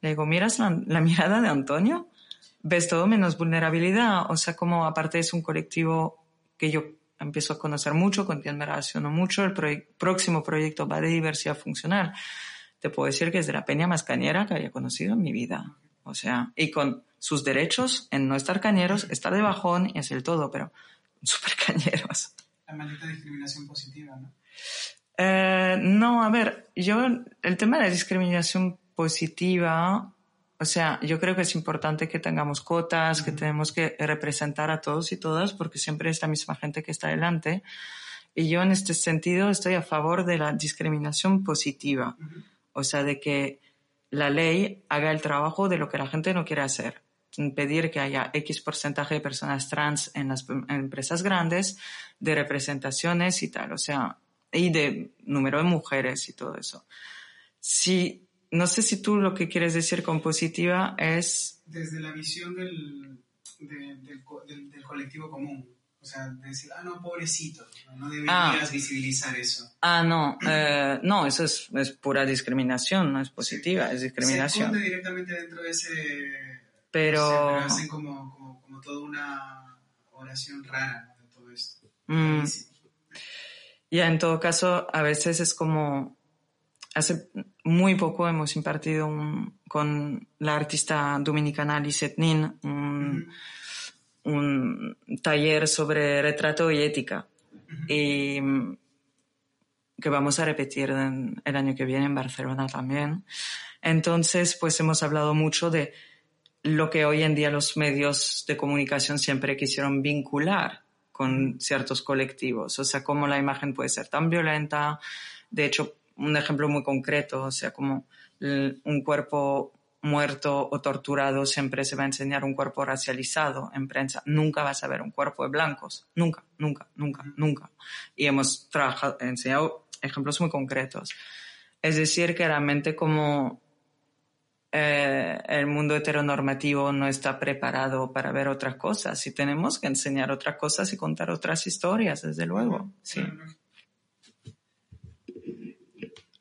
Le digo, ¿miras la, mirada de Antonio? Ves todo menos vulnerabilidad. O sea, como aparte es un colectivo que yo empiezo a conocer mucho, con quien me relaciono mucho. El próximo proyecto va de diversidad funcional. Te puedo decir que es de la peña más cañera que haya conocido en mi vida. O sea, y con sus derechos en no estar cañeros, estar de bajón y el todo, pero súper cañeros. La maldita discriminación positiva, ¿no? Eh, no, a ver, yo, el tema de la discriminación positiva o sea, yo creo que es importante que tengamos cotas, que tenemos que representar a todos y todas, porque siempre es la misma gente que está delante. Y yo en este sentido estoy a favor de la discriminación positiva. O sea, de que la ley haga el trabajo de lo que la gente no quiere hacer. Pedir que haya X porcentaje de personas trans en las empresas grandes, de representaciones y tal. O sea, y de número de mujeres y todo eso. Si no sé si tú lo que quieres decir con positiva es... Desde la visión del, del, colectivo común. O sea, decir, ah, no, pobrecito, no deberías ah. visibilizar eso. Ah, no, eh, no, eso es, es, pura discriminación, no es positiva, es discriminación. Se directamente dentro de ese... Pero... hacen como, como, como, toda una oración rara de todo esto. Mm. Ya, en todo caso, a veces es como hace muy poco hemos impartido con la artista dominicana Lisette Nin un, taller sobre retrato y ética. Y que vamos a repetir el año que viene en Barcelona también. Entonces, pues hemos hablado mucho de lo que hoy en día los medios de comunicación siempre quisieron vincular con ciertos colectivos, o sea, cómo la imagen puede ser tan violenta. De hecho, un ejemplo muy concreto, o sea, como un cuerpo muerto o torturado siempre se va a enseñar un cuerpo racializado en prensa. Nunca vas a ver un cuerpo de blancos. Nunca, nunca, nunca, nunca. Y hemos trabajado, enseñado ejemplos muy concretos. Es decir, que realmente como eh, el mundo heteronormativo no está preparado para ver otras cosas y tenemos que enseñar otras cosas y contar otras historias, desde luego. Sí.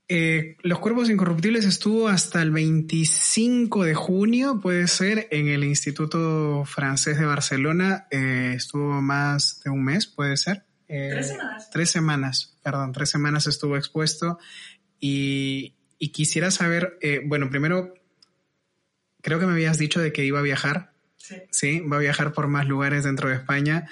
Eh, Los Cuerpos Incorruptibles estuvo hasta el 25 de junio, puede ser, en el Instituto Francés de Barcelona. Eh, estuvo más de un mes, puede ser. Eh, tres semanas. Tres semanas, perdón, tres semanas estuvo expuesto. Y, y quisiera saber, bueno, primero, creo que me habías dicho de que iba a viajar. Sí. sí. va a viajar por más lugares dentro de España.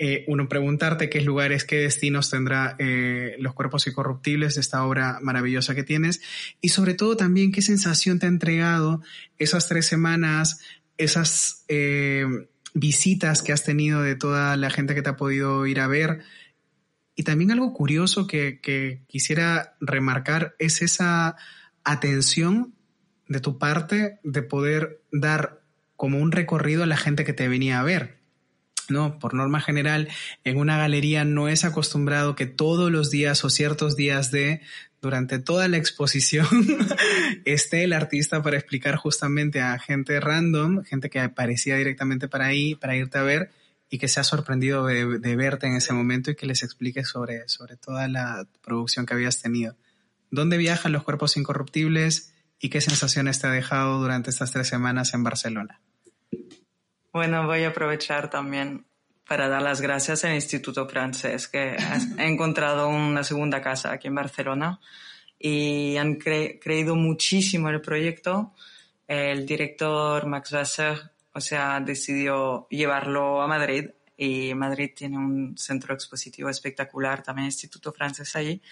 Eh, uno, preguntarte qué lugares, qué destinos tendrá eh, los cuerpos incorruptibles de esta obra maravillosa que tienes y sobre todo también qué sensación te ha entregado esas tres semanas, esas eh, visitas que has tenido de toda la gente que te ha podido ir a ver. Y también algo curioso que, que quisiera remarcar es esa atención de tu parte de poder dar como un recorrido a la gente que te venía a ver no, por norma general, en una galería no es acostumbrado que todos los días o ciertos días de, durante toda la exposición, esté el artista para explicar justamente a gente random, gente que aparecía directamente para ahí, para irte a ver y que se ha sorprendido de, verte en ese momento y que les explique sobre, sobre toda la producción que habías tenido. ¿Dónde viajan los cuerpos incorruptibles y qué sensaciones te ha dejado durante estas tres semanas en Barcelona? Bueno, voy a aprovechar también para dar las gracias al Instituto Francés, que ha encontrado una segunda casa aquí en Barcelona y han creído muchísimo en el proyecto. El director Max Wasser, o sea, decidió llevarlo a Madrid y Madrid tiene un centro expositivo espectacular, también Instituto Francés allí,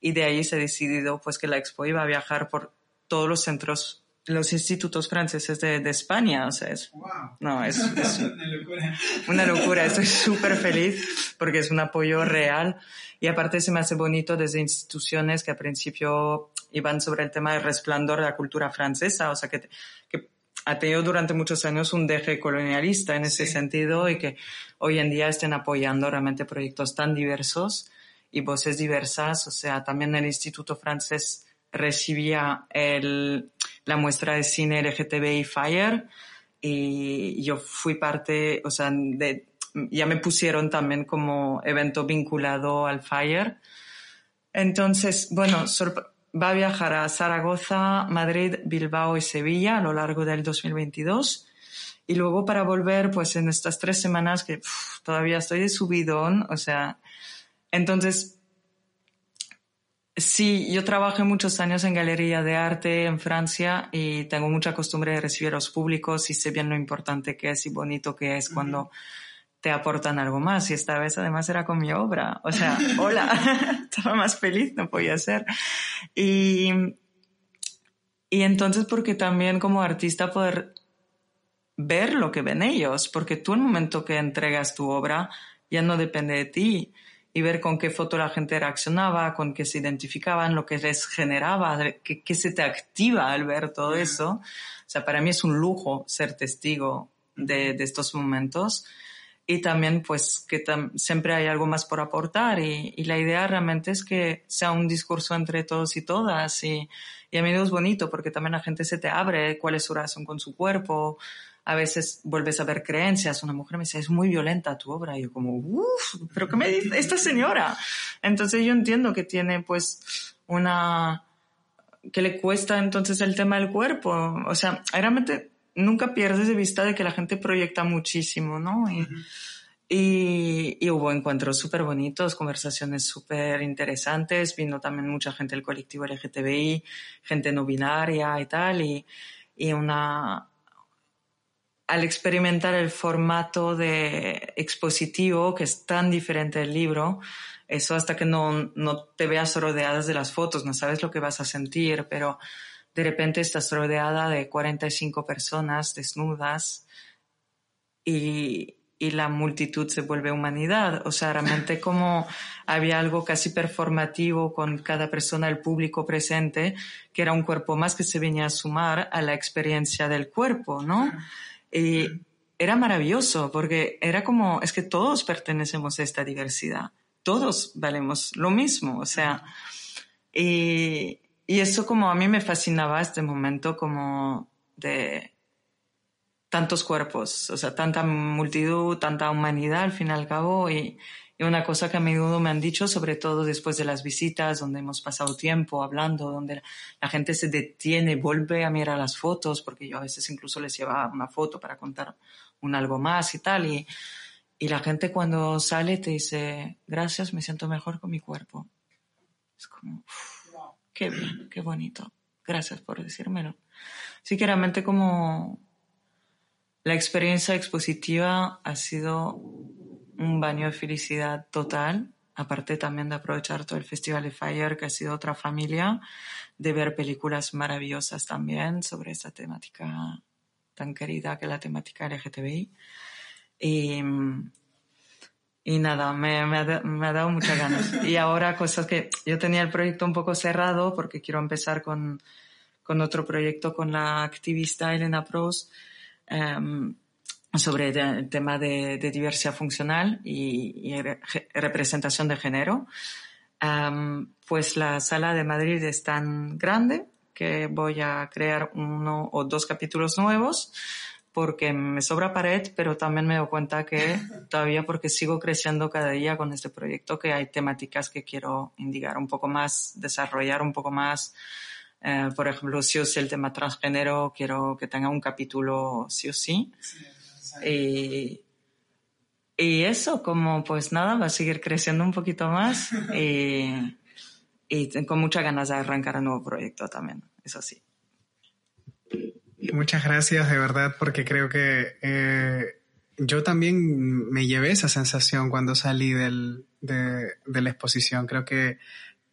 y de ahí se ha decidido pues que la expo iba a viajar por todos los centros los institutos franceses de, España. O sea, es, no, es, una locura. Una locura. Estoy súper feliz porque es un apoyo real. Y aparte se me hace bonito desde instituciones que al principio iban sobre el tema del resplandor de la cultura francesa. O sea, que, que ha tenido durante muchos años un deje colonialista en ese sentido y que hoy en día estén apoyando realmente proyectos tan diversos y voces diversas. O sea, también el Instituto Francés recibía el, la muestra de cine LGTBI Fire y yo fui parte, o sea, de, ya me pusieron también como evento vinculado al Fire. Entonces, bueno, va a viajar a Zaragoza, Madrid, Bilbao y Sevilla a lo largo del 2022. Y luego para volver, pues en estas tres semanas que todavía estoy de subidón, o sea, entonces Sí, yo trabajé muchos años en galería de arte en Francia y tengo mucha costumbre de recibir a los públicos y sé bien lo importante que es y bonito que es cuando te aportan algo más. Y esta vez además era con mi obra. O sea, hola, estaba más feliz, no podía ser. Y, y entonces porque también como artista poder ver lo que ven ellos, porque tú en el momento que entregas tu obra ya no depende de ti y ver con qué foto la gente reaccionaba, con qué se identificaban, lo que les generaba, qué, se te activa al ver todo eso. O sea, para mí es un lujo ser testigo de, de estos momentos. Y también pues que siempre hay algo más por aportar y, y, la idea realmente es que sea un discurso entre todos y todas y, y a mí es bonito porque también la gente se te abre cuál es su razón con su cuerpo, a veces vuelves a ver creencias. Una mujer me dice, es muy violenta tu obra. Y yo como, uff, pero ¿qué me dice esta señora? Entonces yo entiendo que tiene pues una, que le cuesta entonces el tema del cuerpo. O sea, realmente nunca pierdes de vista de que la gente proyecta muchísimo, ¿no? Y, y, hubo encuentros súper bonitos, conversaciones súper interesantes, vino también mucha gente del colectivo LGTBI, gente no binaria y tal, y, y una, al experimentar el formato de expositivo, que es tan diferente del libro, eso hasta que no, no te veas rodeadas de las fotos, no sabes lo que vas a sentir, pero de repente estás rodeada de 45 personas desnudas y, y la multitud se vuelve humanidad. O sea, realmente como había algo casi performativo con cada persona, el público presente, que era un cuerpo más que se venía a sumar a la experiencia del cuerpo, ¿no? Y era maravilloso porque era como, es que todos pertenecemos a esta diversidad, todos valemos lo mismo, o sea, y, y eso como a mí me fascinaba este momento como de tantos cuerpos, o sea, tanta multitud, tanta humanidad al fin y al cabo, y, y una cosa que a menudo me han dicho, sobre todo después de las visitas, donde hemos pasado tiempo hablando, donde la gente se detiene, vuelve a mirar las fotos, porque yo a veces incluso les llevaba una foto para contar un algo más y tal. Y, y la gente cuando sale te dice, gracias, me siento mejor con mi cuerpo. Es como, qué qué bonito. Gracias por decírmelo. Sí que realmente como la experiencia expositiva ha sido un baño de felicidad total, aparte también de aprovechar todo el Festival de Fire, que ha sido otra familia, de ver películas maravillosas también sobre esta temática tan querida que es la temática LGTBI. Y, y nada, me, me, ha, me, ha, dado muchas ganas. Y ahora cosas que yo tenía el proyecto un poco cerrado porque quiero empezar con, con otro proyecto con la activista Elena Pros. Um, sobre el tema de, diversidad funcional y, representación de género. pues la sala de Madrid es tan grande que voy a crear uno o dos capítulos nuevos porque me sobra pared, pero también me doy cuenta que todavía porque sigo creciendo cada día con este proyecto que hay temáticas que quiero indicar un poco más, desarrollar un poco más. Eh, por ejemplo, si o sí el tema transgénero, quiero que tenga un capítulo sí o sí. Y, y eso, como pues nada, va a seguir creciendo un poquito más y, y con muchas ganas de arrancar un nuevo proyecto también, eso sí. Muchas gracias de verdad porque creo que eh, yo también me llevé esa sensación cuando salí del, de, de, la exposición. Creo que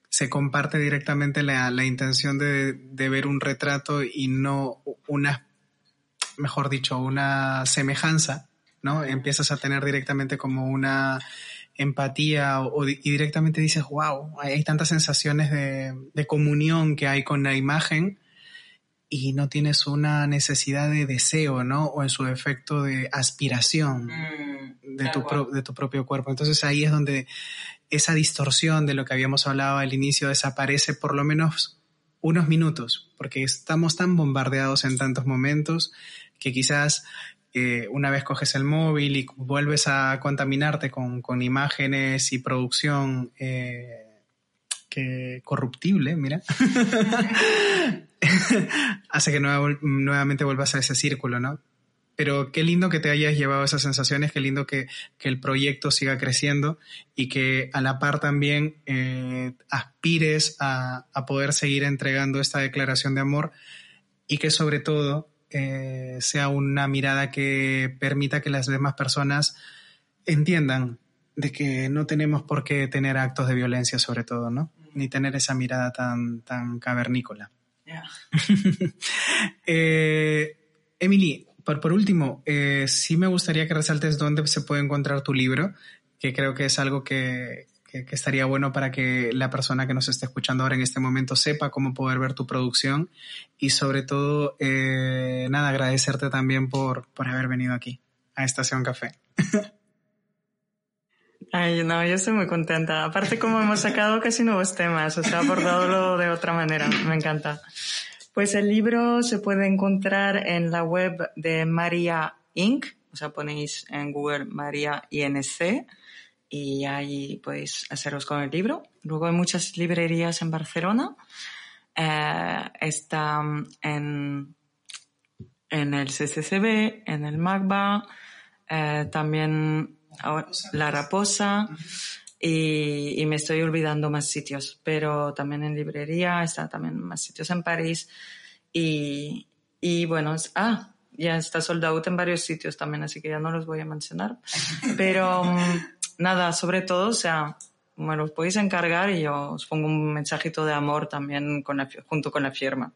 se comparte directamente la, la intención de, de, ver un retrato y no una, mejor dicho, una semejanza, ¿no? Empiezas a tener directamente como una empatía o, y directamente dices, wow, hay tantas sensaciones de, de comunión que hay con la imagen y no tienes una necesidad de deseo, ¿no? O en su efecto de aspiración mm, de, tu de tu propio cuerpo. Entonces ahí es donde esa distorsión de lo que habíamos hablado al inicio desaparece por lo menos unos minutos, porque estamos tan bombardeados en tantos momentos que quizás eh, una vez coges el móvil y vuelves a contaminarte con, con imágenes y producción eh, que corruptible, mira, hace que nuevamente vuelvas a ese círculo, ¿no? Pero qué lindo que te hayas llevado esas sensaciones, qué lindo que, que el proyecto siga creciendo y que a la par también eh, aspires a, a, poder seguir entregando esta declaración de amor y que sobre todo eh, sea una mirada que permita que las demás personas entiendan de que no tenemos por qué tener actos de violencia sobre todo, ¿no? Ni tener esa mirada tan, tan cavernícola. eh, Emily, por, por último, eh, sí me gustaría que resaltes dónde se puede encontrar tu libro, que creo que es algo que, que, que, estaría bueno para que la persona que nos esté escuchando ahora en este momento sepa cómo poder ver tu producción y sobre todo, eh, nada, agradecerte también por, por haber venido aquí a Estación Café. Ay, no, yo estoy muy contenta. Aparte, como hemos sacado casi nuevos temas, o sea, abordado de otra manera. Me encanta. Pues el libro se puede encontrar en la web de María Inc. O sea, ponéis en Google María INC y ahí podéis haceros con el libro. Luego hay muchas librerías en Barcelona. Eh, está en, en el CCCB, en el MACBA, eh, también la Raposa y, y, me estoy olvidando más sitios, pero también en librería, está también más sitios en París y, y bueno, ah, ya está soldado en varios sitios también, así que ya no los voy a mencionar, pero mm, nada, sobre todo, o sea, me los podéis encargar y yo os pongo un mensajito de amor también con la, junto con la firma.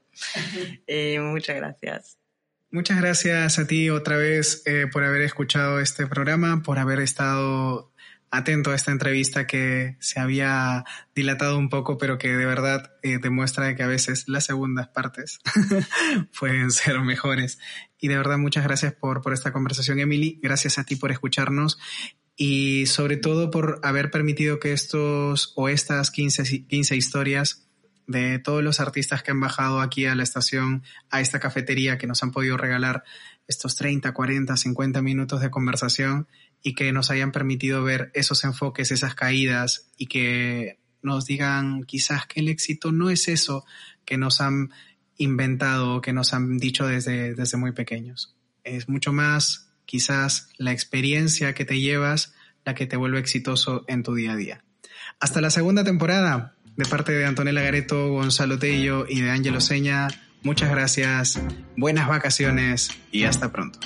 y muchas gracias. Muchas gracias a ti otra vez eh, por haber escuchado este programa, por haber estado atento a esta entrevista que se había dilatado un poco, pero que de verdad eh, demuestra que a veces las segundas partes pueden ser mejores. Y de verdad muchas gracias por, por esta conversación, Emily. Gracias a ti por escucharnos y sobre todo por haber permitido que estos o estas 15, 15 historias de todos los artistas que han bajado aquí a la estación, a esta cafetería, que nos han podido regalar estos 30, 40, 50 minutos de conversación y que nos hayan permitido ver esos enfoques, esas caídas y que nos digan quizás que el éxito no es eso que nos han inventado, que nos han dicho desde, desde muy pequeños. Es mucho más quizás la experiencia que te llevas la que te vuelve exitoso en tu día a día. Hasta la segunda temporada de parte de Antonella Gareto, Gonzalo Tello y de Ángelo Seña. Muchas gracias, buenas vacaciones y hasta pronto.